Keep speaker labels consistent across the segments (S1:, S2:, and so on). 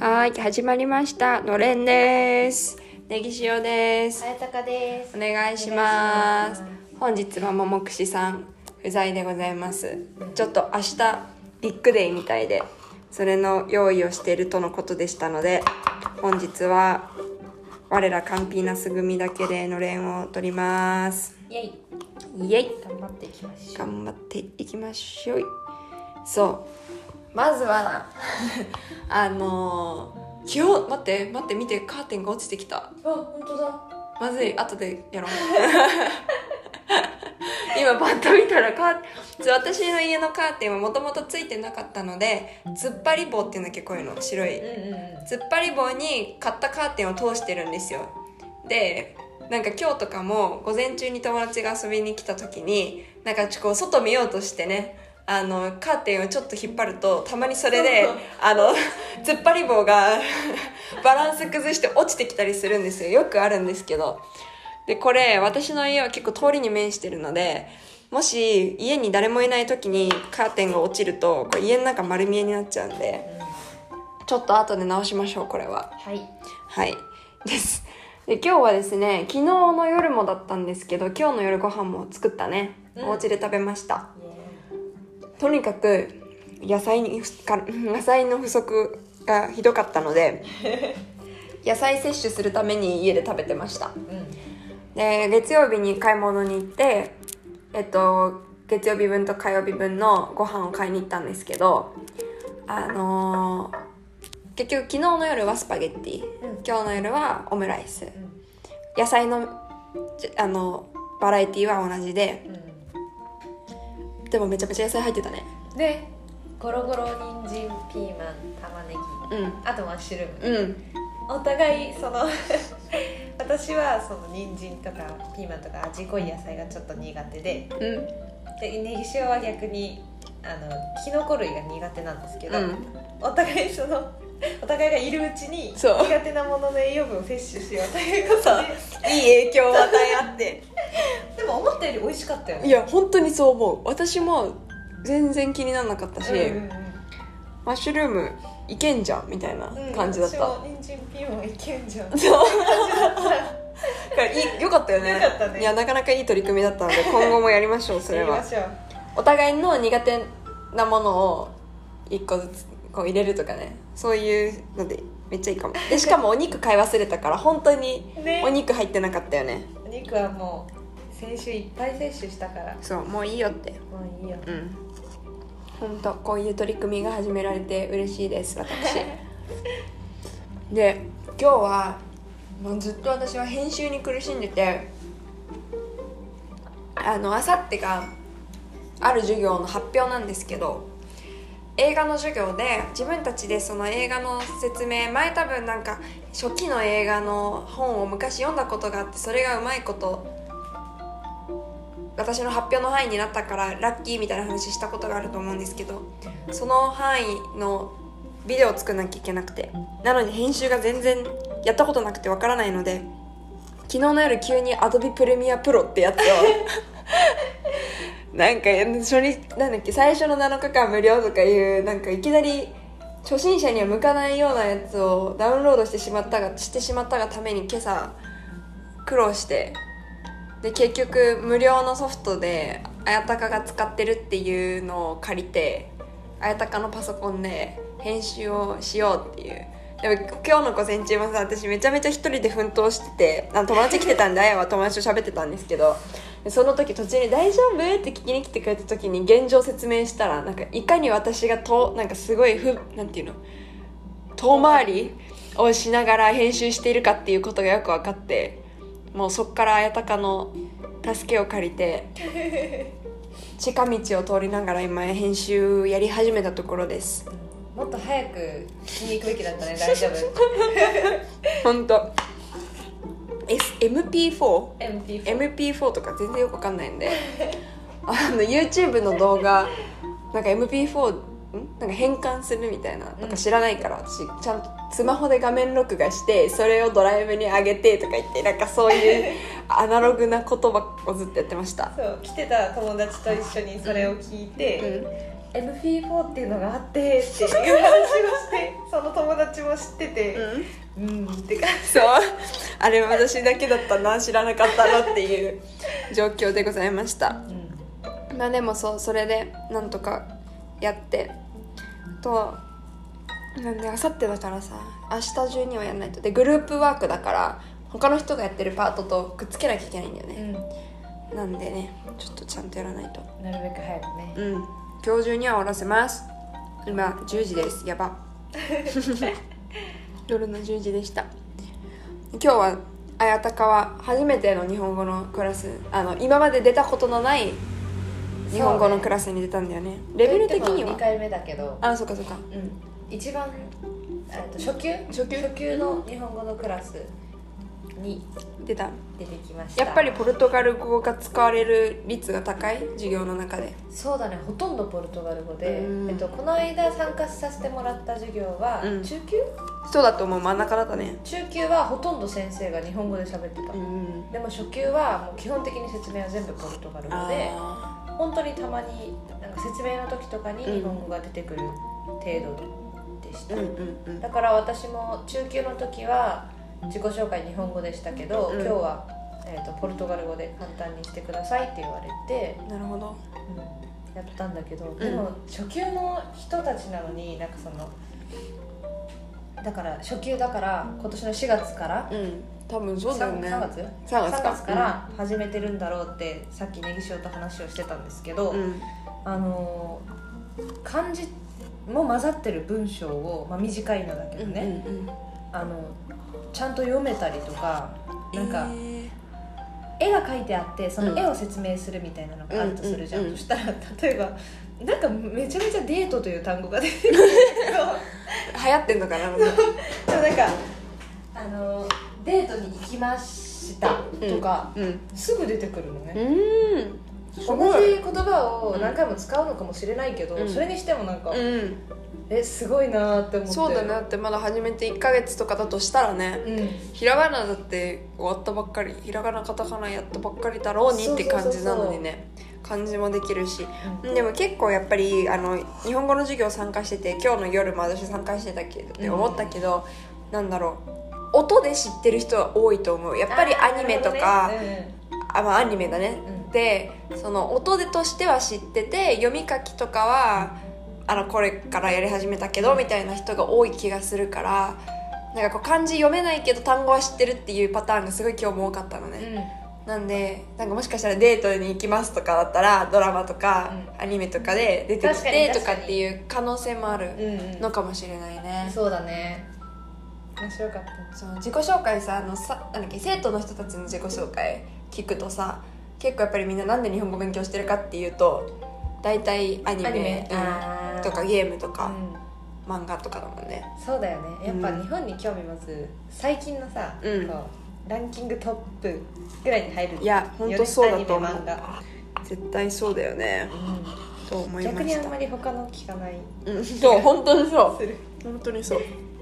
S1: はい、始まりました。のれんです。ネギ塩です。
S2: です
S1: お願いします
S2: お願いします。
S1: 本日はももくしさん不在でございます。ちょっと明日ビッグデーみたいで、それの用意をしているとのことでしたので、本日は我らカンピーナス組だけでのれんを取ります。
S2: イエイ
S1: イエイ
S2: 頑張っていきましょう
S1: 頑張っていきましょうそうまずは あのー、今日待って待って見てカーテンが落ちてきた。
S2: あ本当だ。
S1: まずい後でやろう。今パッと見たらカー私の家のカーテンはもともとついてなかったので突っ張り棒っていうんだっけこういうの白い。
S2: うんうんうん。
S1: 突っ張り棒に買ったカーテンを通してるんですよ。でなんか今日とかも午前中に友達が遊びに来た時になんかちょっとこう外見ようとしてねあのカーテンをちょっと引っ張るとたまにそれであの突っ張り棒が バランス崩して落ちてきたりするんですよ。よくあるんですけど。でこれ私の家は結構通りに面してるのでもし家に誰もいない時にカーテンが落ちるとこれ家の中丸見えになっちゃうんでちょっと後で直しましょうこれは。
S2: はい。
S1: はい。です。で今日はですね昨日の夜もだったんですけど今日の夜ご飯も作ったね、
S2: うん。
S1: お家で食べましたとにかく野菜にか野菜の不足がひどかったので 野菜摂取するために家で食べてました。
S2: イうん。
S1: で月曜日に買い物に行ってえっと月曜日分と火曜日分のご飯を買いに行ったんですけどあのー結局昨日の夜はスパゲッティ、
S2: うん。
S1: 今日の夜はオムライス。
S2: うん。
S1: 野菜のじあのバラエティは同じででもめちゃめちゃ野菜入ってたね。
S2: うんでゴロゴロ人参ピーマン玉ねぎ
S1: うん。
S2: あとマッシュルーム。
S1: うん。
S2: お互いその 私はその人参とかピーマンとか味濃い野菜がちょっと苦手で
S1: うん。
S2: でネギ塩は逆にあのキノコ類が苦手なんですけど、
S1: うん。
S2: お互いその お互いがいるうちに苦手なものの栄養分を摂取しようということで
S1: いい影響を与え合って。
S2: で も思ったより美味しかったよね。
S1: いや本当にそう思う。私も全然気にならなかったし、
S2: うんうん
S1: マッシュルームいけんじゃんみたいな
S2: うん
S1: 感じだった、
S2: 私も人参ピーマンいけんじゃん。
S1: そう。いいよかったよね。
S2: よかったね。
S1: いやなかなかいい取り組みだったので今後もやりましょうそれは。お互いの苦手なものを一個ずつこう入れるとかね。そういうのでめっちゃいいかも。でしかもお肉買い忘れたから本当に
S2: ね。
S1: お肉入ってなかったよね。
S2: お肉はもう先週いっぱい摂取したから。
S1: そうもういいよって。
S2: もういいよ。
S1: うん。本当こういう取り組みが始められて嬉しいです私。で今日はもうずっと私は編集に苦しんでてあのあさってがある授業の発表なんですけど映画の授業で自分たちでその映画の説明前多分なんか初期の映画の本を昔読んだことがあってそれがうまいこと私の発表の範囲になったからラッキーみたいな話したことがあると思うんですけどその範囲のビデオを作らなきゃいけなくてなのに編集が全然やったことなくてわからないので昨日の夜急に Adobe Premiere Pro ってやつを なんか初日なんだっけ最初の7日間無料とかいうなんかいきなり初心者には向かないようなやつをダウンロードしてしまったがしてしまったがために今朝苦労してで結局無料のソフトで綾鷹が使ってるっていうのを借りて綾鷹のパソコンで編集をしようっていうでも今日の午前中もさ私めちゃめちゃ一人で奮闘しててあ友達来てたんで綾は友達と喋ってたんですけどその時途中に「大丈夫?」って聞きに来てくれた時に現状説明したらなんかいかに私がとなんかすごいふなんていうの遠回りをしながら編集しているかっていうことがよく分かってもうそっから綾鷹の助けを借りて 近道を通りながら今編集やり始めたところです。
S2: もっと早く聞きに行くべきだったね。大丈夫。
S1: 本当。MP4?
S2: MP4
S1: MP4 とか全然よくわかんないんで。あの YouTube の動画なんか MP4 ん？なんか変換するみたいな。なんか知らないから、私。ちゃんとスマホで画面録画してそれをドライブに上げてとか言ってなんかそういう アナログな言葉をずっとやってました。
S2: そう来てた友達と一緒にそれを聞いて、MP4 っていうのがあってっていう話をして その友達も知っててうん。って感
S1: そう。あれ私だけだったな知らなかったなっていう状況でございました。
S2: じ、
S1: まあでもそうそれでなんとかやって。あとなんであさってだからさ明日中にはやらないと。でグループワークだから他の人がやってるパートとくっつけなきゃいけないんだよ
S2: うん。
S1: ね、なんでねちょっとちゃんとやらないと。
S2: なるべく早くね。
S1: うん。今日中には終わらせます。今10時です。やば。夜の10時でした。今日は綾鷹は初めての日本語のクラスあの今まで出たことのない日本語のクラスに出たんだよね。レベル的には
S2: ？2回目だけど。
S1: あそっかそっか。
S2: うん。一番と初級？
S1: 初級？
S2: 初級の日本語のクラスに
S1: 出た。
S2: 出てきました。
S1: やっぱりポルトガル語が使われる率が高い？授業の中で。
S2: そうだね。ほとんどポルトガル語で、
S1: うん。
S2: えっと、この間参加させてもらった授業は、
S1: うん。
S2: 中級？
S1: そうだと思う。真ん中だったね。
S2: 中級はほとんど先生が日本語で喋ってた、
S1: うん
S2: でも初級はもう基本的に説明は全部ポルトガル語で。
S1: あ
S2: 本当にたまになんか説明の時とかに日本語が出てくる程度でした、
S1: ーうんうんうん。
S2: だから私も中級の時は自己紹介日本語でしたけど、
S1: うん
S2: 今日は、えー、とポルトガル語で簡単にしてくださいって言われて、
S1: なるほど。
S2: やったんだけどでも初級の人たちなのになんかそのだから初級だから今年の4月から
S1: うん。多分そうだよね。
S2: 3月
S1: ？3月か。
S2: から始めてるんだろうってさっきネギ塩と話をしてたんですけど、
S1: うん。
S2: あのー漢字も混ざってる文章を、まあ、短いのだけどね、
S1: うんうんうん。
S2: あのちゃんと読めたりとかなんか
S1: え
S2: 絵が描いてあってそ
S1: うん。
S2: の絵を説明するみたいなのがあるとするじゃん、
S1: うんうんうん。
S2: そしたら例えばなんかめちゃめちゃデートという単語が出てくるんだ
S1: ー流行ってんのかな
S2: けどでもなんかあのデートに行きましたとか、
S1: うん。
S2: すぐ出てくるのね、
S1: うん。す
S2: 同じ言葉を何回も使うのかもしれないけど、
S1: うん。
S2: それにしてもなんか、
S1: うん。
S2: えすごいなーって思って。
S1: そうだね。だってまだ始めて1ヶ月とかだとしたらね
S2: うん。
S1: ひらがなだって終わったばっかりひらがなカタカナやったばっかりだろうにって感じなのにね漢字もできるし。でも結構やっぱりあの日本語の授業参加してて今日の夜も私参加してたけどって思ったけど、なんだろう。音で知ってる人は多いと思う。やっぱりアニメとか
S2: あーなるほどね。
S1: あまあアニメだね、
S2: うん
S1: でその音でとしては知ってて読み書きとかはあのこれからやり始めたけどみたいな人が多い気がするからなんかこう漢字読めないけど単語は知ってるっていうパターンがすごい今日も多かったのね、
S2: うん。
S1: なんでなんかもしかしたらデートに行きますとかだったらドラマとか
S2: う
S1: アニメとかで出てきてと
S2: 確か
S1: っていう可能性もある
S2: うんうん
S1: のかもしれないね、
S2: そうだね。面白かった。
S1: そう自己紹介さあのさなんだっけ生徒の人たちの自己紹介聞くとさ結構やっぱりみんななんで日本語勉強してるかっていうと大体アニメ
S2: アニメ。
S1: うん。とかゲームとか、
S2: うん。
S1: 漫画とかだもんね。
S2: そうだよね。やっぱ
S1: うん
S2: 日本に興味持つ最近のさ、
S1: うん。
S2: こうランキングトップぐらいに入る
S1: いや本当そうだと思う。
S2: アニメ漫画。
S1: 絶対そうだよね。と思いま
S2: 逆にあんまり他の聞かない。
S1: うん。そう 本当にそう。
S2: する。
S1: 本当にそう。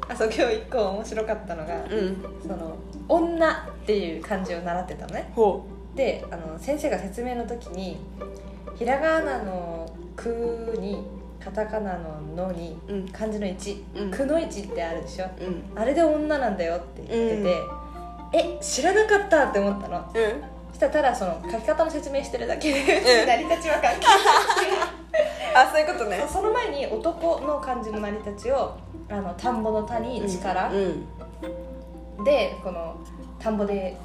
S2: あそう今日一個面白かったのが、
S1: うん。
S2: その「女」っていう漢字を習ってたのね。
S1: ほ
S2: であの先生が説明の時にひらがなの「く」にカタカナの「の」に
S1: ううん。
S2: 漢字の「一」
S1: うん。
S2: く」の「一」ってあるでしょ？
S1: うん。
S2: あれで女なんだよって言ってて、え知らなかったって思ったの？
S1: うん。
S2: そしたらただその書き方の説明してるだけで
S1: うん。
S2: 成り立ちは関係
S1: あそういうことね。
S2: ないその前に男の漢字の成り立ちをあの田んぼの田に力、
S1: うん。
S2: でこの田んぼで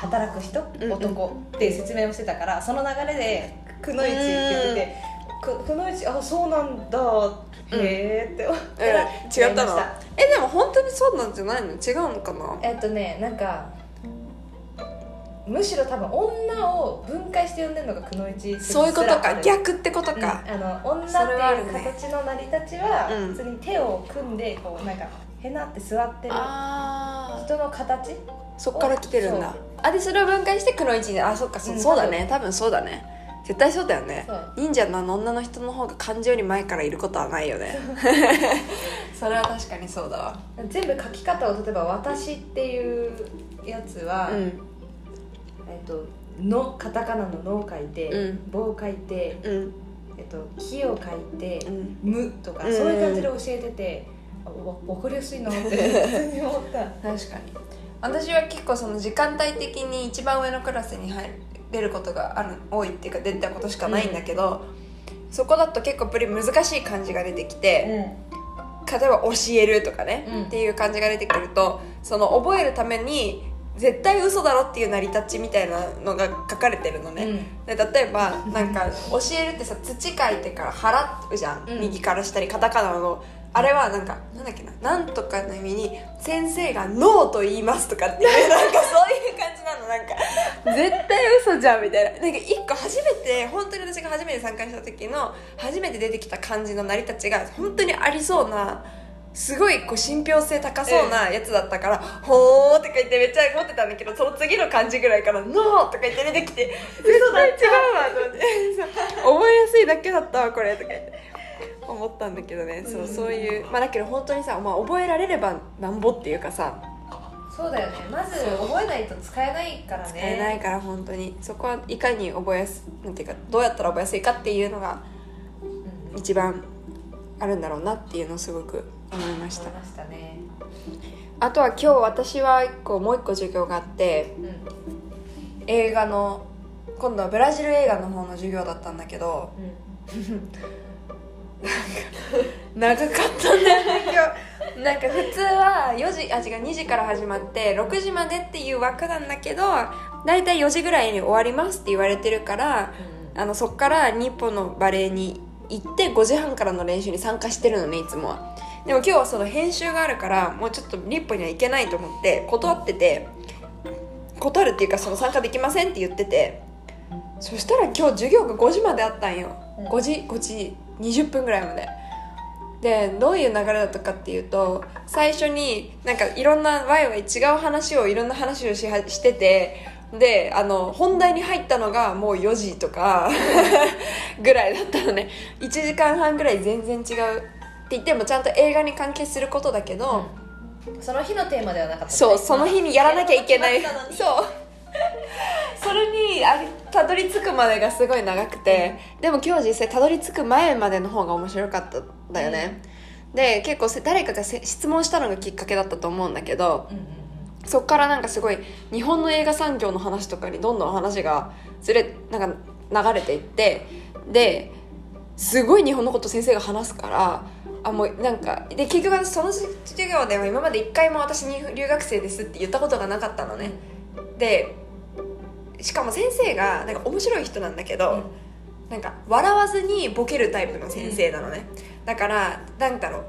S2: 働く人、
S1: うんうん。
S2: 男？って説明をしてたからその流れで「くのいち」って言ってて「くくのいちあそうなんだ。へえ」って思っ
S1: 違ったの？えでも本当にそうなんじゃないの？違うのかな？
S2: えっとねなんかむしろ多分女を分解して呼んでるのがくのいち
S1: そういうことか。
S2: 逆
S1: 逆ってことか、
S2: あの女っていう
S1: ね。
S2: 形の成り立ちは、
S1: うん。
S2: 普通に手を組んでこうなんかへなって座ってる
S1: あ
S2: 人の形
S1: あそっから来てるんだ。あでそれを分解して黒一に。あそっかそ,、
S2: う
S1: うんそうだね。多分そうだね。絶対そうだよね。忍者の女の人の方が漢字より前からいることはないよね。それは確かにそうだわ。
S2: 全部書き方を例えば「私」っていうやつは、
S1: うん。
S2: えっとのカタカナの「の」を書いて
S1: うん。
S2: 棒を書いて、
S1: うん。
S2: えっと、木を書いて
S1: うん「
S2: 無」とか
S1: うん。
S2: そういう感じで教えてて、あわ分かりやすいなって 普通に思った。
S1: 確かに私は結構その時間帯的に一番上のクラスに入れることがある多いっていうか出たことしかないんだけど、そこだと結構プリ難しい漢字が出てきて、例えば教えるとかね、
S2: うん。
S1: っていう感じが出てくるとその覚えるために絶対嘘だろっていう成り立ちみたいなのが書かれてるのね、で例えばなんか教えるってさ土書いてから払うじゃん、
S2: うん。
S1: 右から下にカタカナのあれはなんかなんだっけななんとかの意味に先生が「ノーと言います」とかっていうなんかそういう感じなのなんか。絶対嘘じゃんみたいな。なんか一個初めて本当に私が初めて参加した時の初めて出てきた漢字の成り立ちが本当にありそうなすごいこう信憑性高そうなやつだったから「ほー」とか言ってめっちゃ思ってたんだけどその次の漢字ぐらいから「ノー」とか言って出てきて「嘘だ違うわ」と思って。覚えやすいだけだったわこれとか言って思ったんだけどね。そうそういう。まあだけど本当にさ、まあ、覚えられればなんぼっていうかさ。
S2: そうだよね。まず覚えないと使えないからね。
S1: 使えないから本当に。そこはいかに覚えやすなんていうかどうやったら覚えやすいかっていうのが
S2: うん。
S1: 一番あるんだろうなっていうのをすごく思いました。
S2: 思いましたね。
S1: あとは今日私は一個もう一個授業があって
S2: うん。
S1: 映画の今度はブラジル映画の方の授業だったんだけど 長かったんだよね。今日なんか普通は4時あ違う2時から始まって6時までっていう枠なんだけど大体4時ぐらいに終わりますって言われてるからあのそっから日本のバレエに行って5時半からの練習に参加してるのねいつもは。でも今日はその編集があるからもうちょっと日本には行けないと思って断ってて断るっていうかその参加できませんって言っててそしたら今日授業が5時まであったんよ、
S2: うん。
S1: 5時5時20分ぐらいまで。でどういう流れだったかっていうと最初になんかいろんなワイワイ違う話をいろんな話をしはしててであの本題に入ったのがもう4時とか ぐらいだったのね。1時間半ぐらい全然違う。って言ってもちゃんと映画に関係することだけど、
S2: その日のテーマではなかった。ね
S1: そうその日にやらなきゃいけない。そうそれにあたどり着くまでがすごい長くてでも今日実際たどり着く前までの方が面白かったんだよね、で結構せ誰かがせ質問したのがきっかけだったと思うんだけど
S2: うんうん
S1: そっからなんかすごい日本の映画産業の話とかにどんどん話がずれなんか流れていってですごい日本のこと先生が話すからあもうなんかで結局私その授業では今まで一回も私に留学生ですって言ったことがなかったのね。でしかも先生がなんか面白い人なんだけど、なんか笑わずにボケるタイプの先生なのね、だからなんだろう。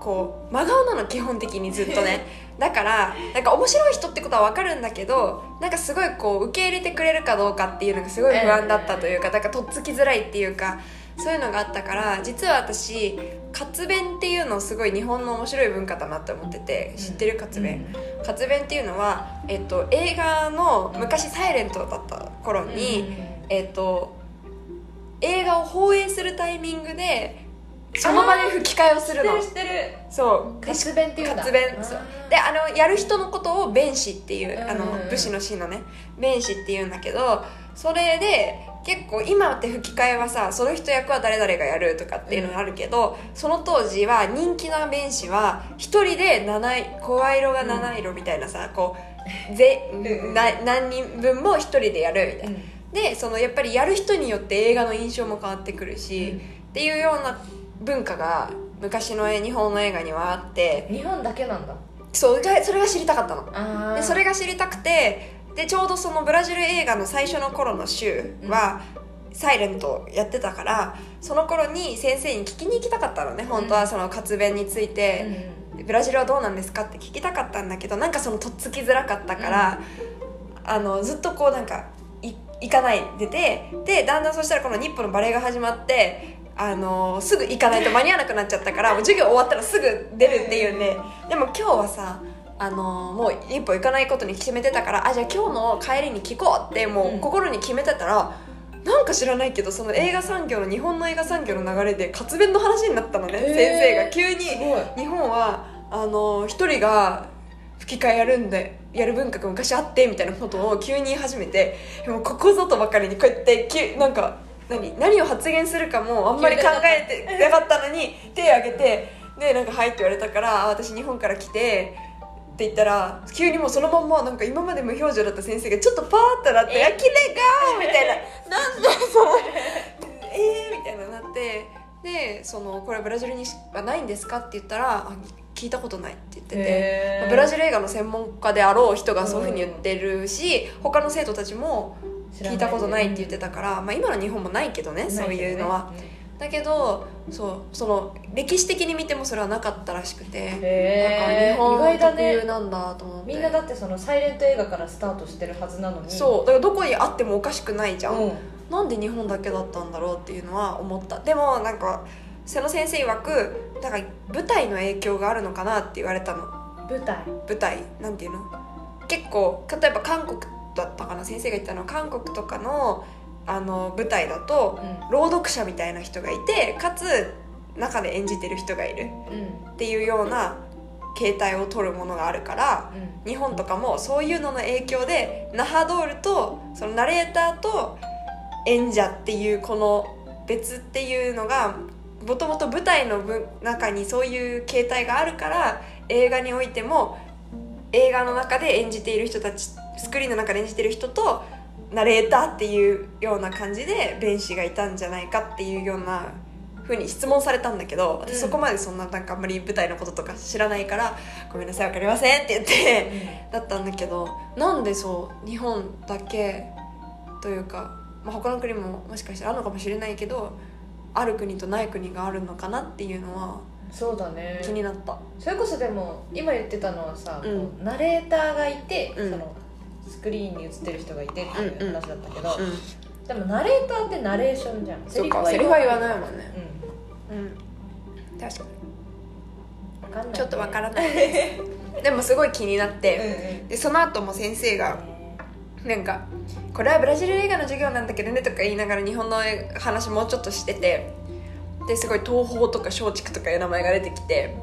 S1: こう真顔なの基本的にずっとね。だからなんか面白い人ってことは分かるんだけどなんかすごいこう受け入れてくれるかどうかっていうのがすごい不安だったというかだからとっつきづらいっていうかそういうのがあったから実は私活弁っていうのをすごい日本の面白い文化だなって思ってて知ってる活弁、活弁っていうのは、えっと、映画の昔サイレントだった頃に、えっと、映画を放映するタイミングでその場で吹き替えをするの。
S2: 知ってる知ってる。
S1: そう。で
S2: 活弁っていうんだ。
S1: 活弁そう。であのやる人のことを弁士っていうあの
S2: うん。うんうん
S1: 武士の士のね。弁士っていうんだけどそれで結構今って吹き替えはさその人役は誰々がやるとかっていうのがあるけど、その当時は人気な弁士は一人で七色声色が七色みたいなさ、こうぜ
S2: うん
S1: な何人分も一人でやるみたいな、でそのやっぱりやる人によって映画の印象も変わってくるし、っていうような文化が昔の日本の映画にはあって。
S2: 日本だけなんだ。
S1: そうがそれが知りたかったの。
S2: あ
S1: でそれが知りたくてでちょうどそのブラジル映画の最初の頃の週は、サイレントやってたからその頃に先生に聞きに行きたかったのね本当はその活弁について、ブラジルはどうなんですかって聞きたかったんだけどなんかそのとっつきづらかったから、あのずっとこうなんかい行かないでてでだんだんそしたらこの日本のバレエが始まってあのすぐ行かないと間に合わなくなっちゃったからもう授業終わったらすぐ出るっていうんで。でも今日はさあのもう一歩行かないことに決めてたからあじゃあ今日の帰りに聞こうっても
S2: うん。
S1: う心に決めてたら、なんか知らないけどその映画産業の日本の映画産業の流れで活弁の話になったのね、先生が。急に日本はあの一人が吹き替えやるんでやる文化が昔あってみたいなことを急に言い始めてもうここぞとばかりにこうやってきなんか何何を発言するかもあんまり考えてなかったのに手を挙げてでなんか「はい」って言われたからあ「私日本から来て」って言ったら急にもうそのまんまなんか今まで無表情だった先生がちょっとパーッとなって「
S2: え
S1: 焼きれが!」みたいな「なんでそうえー!」みたいななってでその「これブラジルにはないんですか?」って言ったらあ「聞いたことない」って言ってて。
S2: へー
S1: ブラジル映画の専門家であろう人がそういうふうに言ってるし、他の生徒たちも聞いたことないって言ってたから、まあ、今の日本もないけどねそういうのは、だけどそうその歴史的に見てもそれはなかったらしくて、なんか日本特有なんだと思って。
S2: みんなだってそのサイレント映画からスタートしてるはずなのに。
S1: そうだからどこにあってもおかしくないじゃん、
S2: うん。
S1: なんで日本だけだったんだろうっていうのは思った。でもなんか瀬野先生曰くだから舞台の影響があるのかなって言われたの。
S2: 舞台。
S1: 舞台。なんていうの？結構例えば韓国だったかな？先生が言ったのは韓国とかのあの舞台だと
S2: う
S1: 朗読者みたいな人がいてかつ中で演じてる人がいるっていうような形態を取るものがあるから日本とかもそういうのの影響でナハドールとそのナレーターと演者っていうこの別っていうのがもともと舞台の分中にそういう形態があるから映画においても映画の中で演じている人たちスクリーンの中で演じている人とナレーターっていうような感じで弁士がいたんじゃないかっていうようなふうに質問されたんだけど私
S2: うん。
S1: そこまでそんななんかあんまり舞台のこととか知らないから「ごめんなさいわかりません」って言ってだったんだけどなんでそう日本だけというか、まあ、他の国ももしかしたらあるのかもしれないけどある国とない国があるのかなっていうのは
S2: そうだね。
S1: 気になった、
S2: それこそでも今言ってたのはさ、
S1: うん。
S2: ナレーターがいて、
S1: うん。
S2: そのスクリーンに映ってる人がいてっていう話だったけど、
S1: うん、
S2: でもナレーターってナレーションじゃん。
S1: セリフは言わないもんね。
S2: う
S1: うん。確かに。
S2: かんない、
S1: ちょっとわからないです でもすごい気になっ
S2: うん
S1: て
S2: うん。
S1: でその後も先生がなんか「これはブラジル映画の授業なんだけどね」とか言いながら日本の話もうちょっとしててですごい東宝とか松竹とかいう名前が出てきて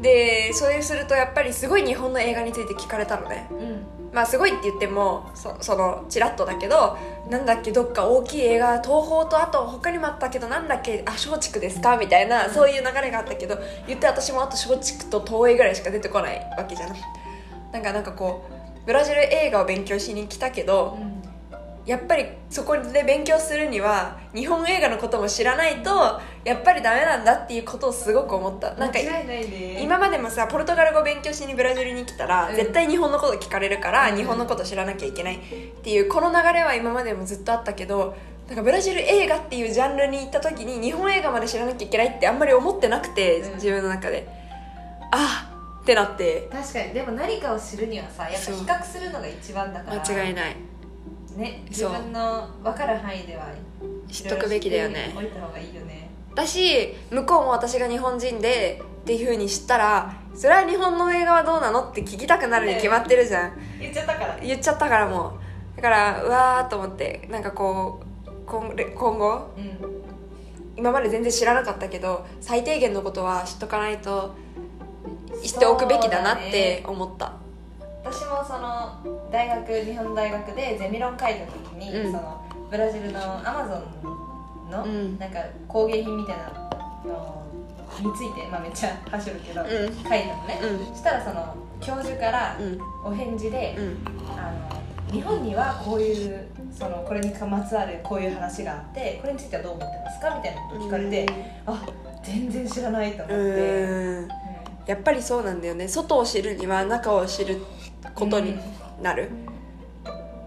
S1: でそれするとやっぱりすごい日本の映画について聞かれたのね。
S2: うん
S1: まあすごいって言ってもそそのチラッとだけどなんだっけどっか大きい映画東宝とあと他にもあったけどなんだっけあ松竹ですか？みたいなそういう流れがあったけど言って私もあと松竹と東映ぐらいしか出てこないわけじゃない。なんかなんかこうブラジル映画を勉強しに来たけどやっぱりそこで勉強するには日本映画のことも知らないとやっぱりダメなんだっていうことをすごく思った。なんか今までもさポルトガル語勉強しにブラジルに来たら、
S2: うん。
S1: 絶対日本のこと聞かれるから、
S2: うん。
S1: 日本のこと知らなきゃいけないっていうこの流れは今までもずっとあったけどなんかブラジル映画っていうジャンルに行った時に日本映画まで知らなきゃいけないってあんまり思ってなくて、
S2: うん。
S1: 自分の中で。あってなって。
S2: 確かに。でも何かを知るにはさやっぱ比較するのが一番だから。
S1: 間違いない。
S2: ね自分の分かる範囲では
S1: 知っとくべきだよね。
S2: 置いた方がいいよね
S1: だし向こうも私が日本人でっていう風に知ったらそれは日本の映画はどうなのって聞きたくなるに決まってるじゃん。
S2: 言っちゃったから。
S1: 言っちゃったからもう。だからうわーと思ってなんかこう今今後
S2: うん。
S1: 今まで全然知らなかったけど最低限のことは知っとかないと知っておくべきだなって思った。
S2: 私もその大学日本大学でゼミ論書いた時に、
S1: うん。
S2: そのブラジルのアマゾンの、
S1: うん。
S2: なんか工芸品みたいなのについて、まあ、めっちゃ走るけど、
S1: うん。
S2: 書いたのね、
S1: うん。
S2: そしたらその教授から
S1: うん。
S2: お返事で、
S1: うん。
S2: あの日本にはこういうそのこれにまつわるこういう話があってこれについてはどう思ってますかみたいなこと聞かれて、あ全然知らないと思って、
S1: う
S2: うん。
S1: んやっぱりそうなんだよね。外を知るには中を知ることになる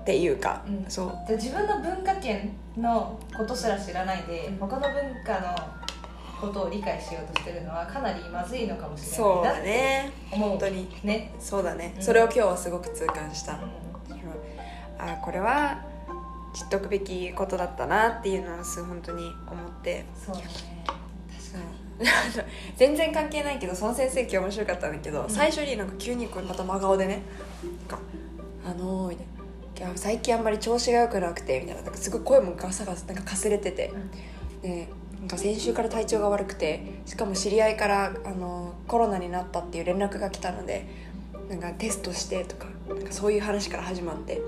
S1: っていうか、
S2: うん。
S1: そう。
S2: で自分の文化圏のことすら知らないで、
S1: うん。
S2: 他の文化のことを理解しようとしてるのはかなりまずいのかもしれない
S1: そうだね。
S2: 思う
S1: 本当に。
S2: ね、
S1: そうだね、
S2: うん。
S1: それを今日はすごく痛感した、
S2: う
S1: あこれは知っておくべきことだったなっていうのはす本当に思って。
S2: ん、そうだね。
S1: そう。全然関係ないけどその先生今日面白かったんだけど、
S2: ん。
S1: 最初になんか急にこうまた真顔でねなんか「あのー」みたいな。いや最近あんまり調子が良くなくてみたいななんかすごい声もガサガサなんかかすれてて、でなんか先週から体調が悪くてしかも知り合いからあのコロナになったっていう連絡が来たのでなんかテストしてとかなんかそういう話から始まって。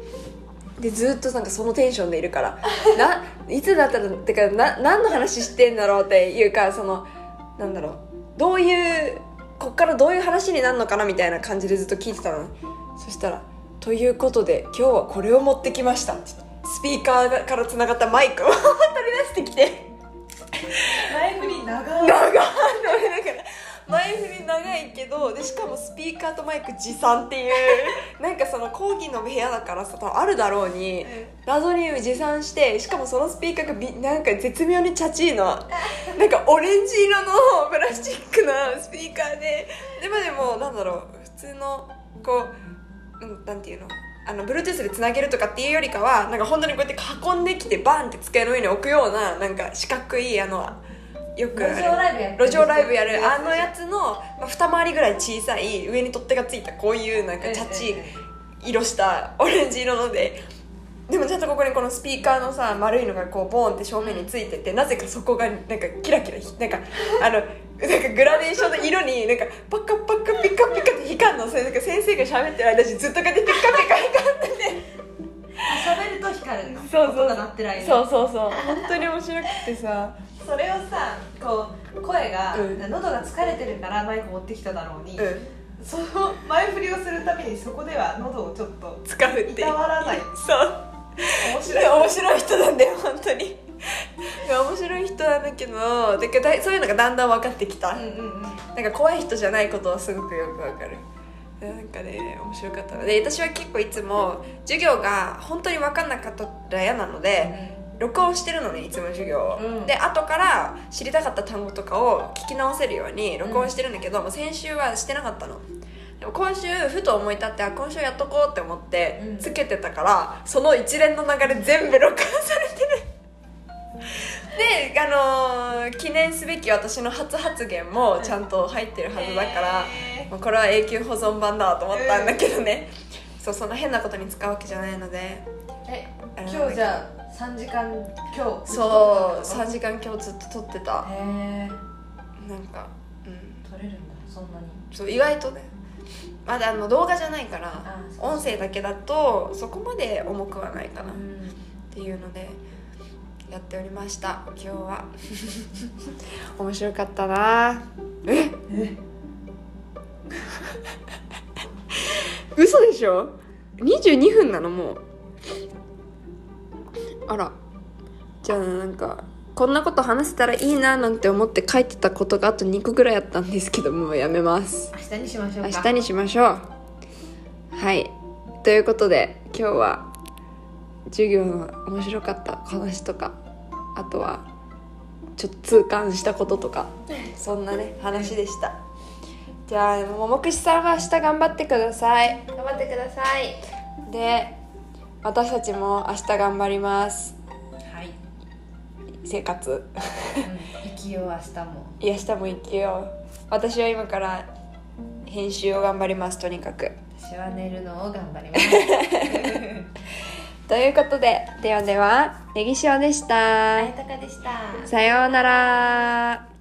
S1: でずっとなんかそのテンションでいるから ないつだったらってかな何の話してんだろうっていうかそのなんだろう。どういうこっからどういう話になるのかなみたいな感じでずっと聞いてたのそしたら「ということで今日はこれを持ってきました」スピーカーからつながったマイクを 取り出してきて。
S2: 前振り長い。
S1: 長い。俺だから前振り長いけどでしかもスピーカーとマイク持参っていうなんかその講義の部屋だからさ多分あるだろうに謎に持参してしかもそのスピーカーがびなんか絶妙にチャチーのなんかオレンジ色のプラスチックなスピーカーで。でまあでもなんだろう普通のこう、うん、なんていうの？あの Bluetooth でつなげるとかっていうよりかはなんか本当にこうやって運んできてバンって机の上に置くようななんか四角いあのよく
S2: 路上ライブやる
S1: あのやつの、まあ、二回りぐらい小さい上に取っ手がついたこういうなんかチャチい色したオレンジ色ので。でもちゃんとここにこのスピーカーのさ丸いのがこうボーンって正面についててなぜかそこがなんかキラキラなんかあのなんかグラデーションの色になんかパカパカピカピカって光るの先生が喋ってる間にずっとこうやってピカピカ光ってて
S2: 喋ると光るの
S1: そう。そう
S2: 音が鳴ってる間に
S1: そうそうそう本当に面白くてさ
S2: それをさこう声が、
S1: うん。
S2: 喉が疲れてるからマイク持ってきただろうに、
S1: うん。
S2: その前振りをするためにそこでは喉をちょっと
S1: 使うってい
S2: たわらない。
S1: そう。
S2: 面白い。
S1: 面白い人なんだよ本当にいや面白い人なんだけどだからそういうのがだんだん分かってきた、
S2: うんうんうん。
S1: なんか怖い人じゃないことはすごくよくわかる。なんかね面白かったので私は結構いつも授業が本当に分かんなかったら嫌なので、録音してるのねいつも授業を、
S2: うん。
S1: で後から知りたかった単語とかを聞き直せるように録音してるんだけど、もう先週はしてなかったの。でも今週ふと思い立ってあ今週やっとこうって思って
S2: うん。
S1: つけてたから、その一連の流れ全部録音されてるであのー記念すべき私の初発言もちゃんと入ってるはずだから、
S2: へ
S1: もうこれは永久保存版だと思ったんだけどね、そうそんな変なことに使うわけじゃないので。
S2: え今日じゃあ3時間今日
S1: そう
S2: 3
S1: 3時間今日ずっと撮ってた。
S2: へえ
S1: なんかうん。
S2: 取れるんだそんなに。
S1: そう意外とね。まだあの動画じゃないから
S2: あ
S1: 音声だけだとそこまで重くはないかな。っ
S2: ん。
S1: ていうのでやっておりました。今日は。面白かったな。え？
S2: え
S1: 嘘でしょ？22分なのもう。あら。じゃあなんかこんなこと話せたらいいななんて思って書いてたことがあと2個ぐらいあったんですけどもうやめます。
S2: 明日にしましょうか。
S1: 明日にしましょう。はい。ということで今日は授業の面白かった話とかあとはちょっと痛感したこととかそんなね話でした。じゃあももくしさんは明日頑張ってください。
S2: 頑張ってください。
S1: で私たちも明日頑張ります。
S2: はい、
S1: 生活。
S2: うん、生きよう明日も。
S1: いや明日も生きよう。私は今から編集を頑張りますとにかく。
S2: 私は寝るのを頑張ります
S1: ということでではではネギ塩でした。
S2: あやたかでした。
S1: さようなら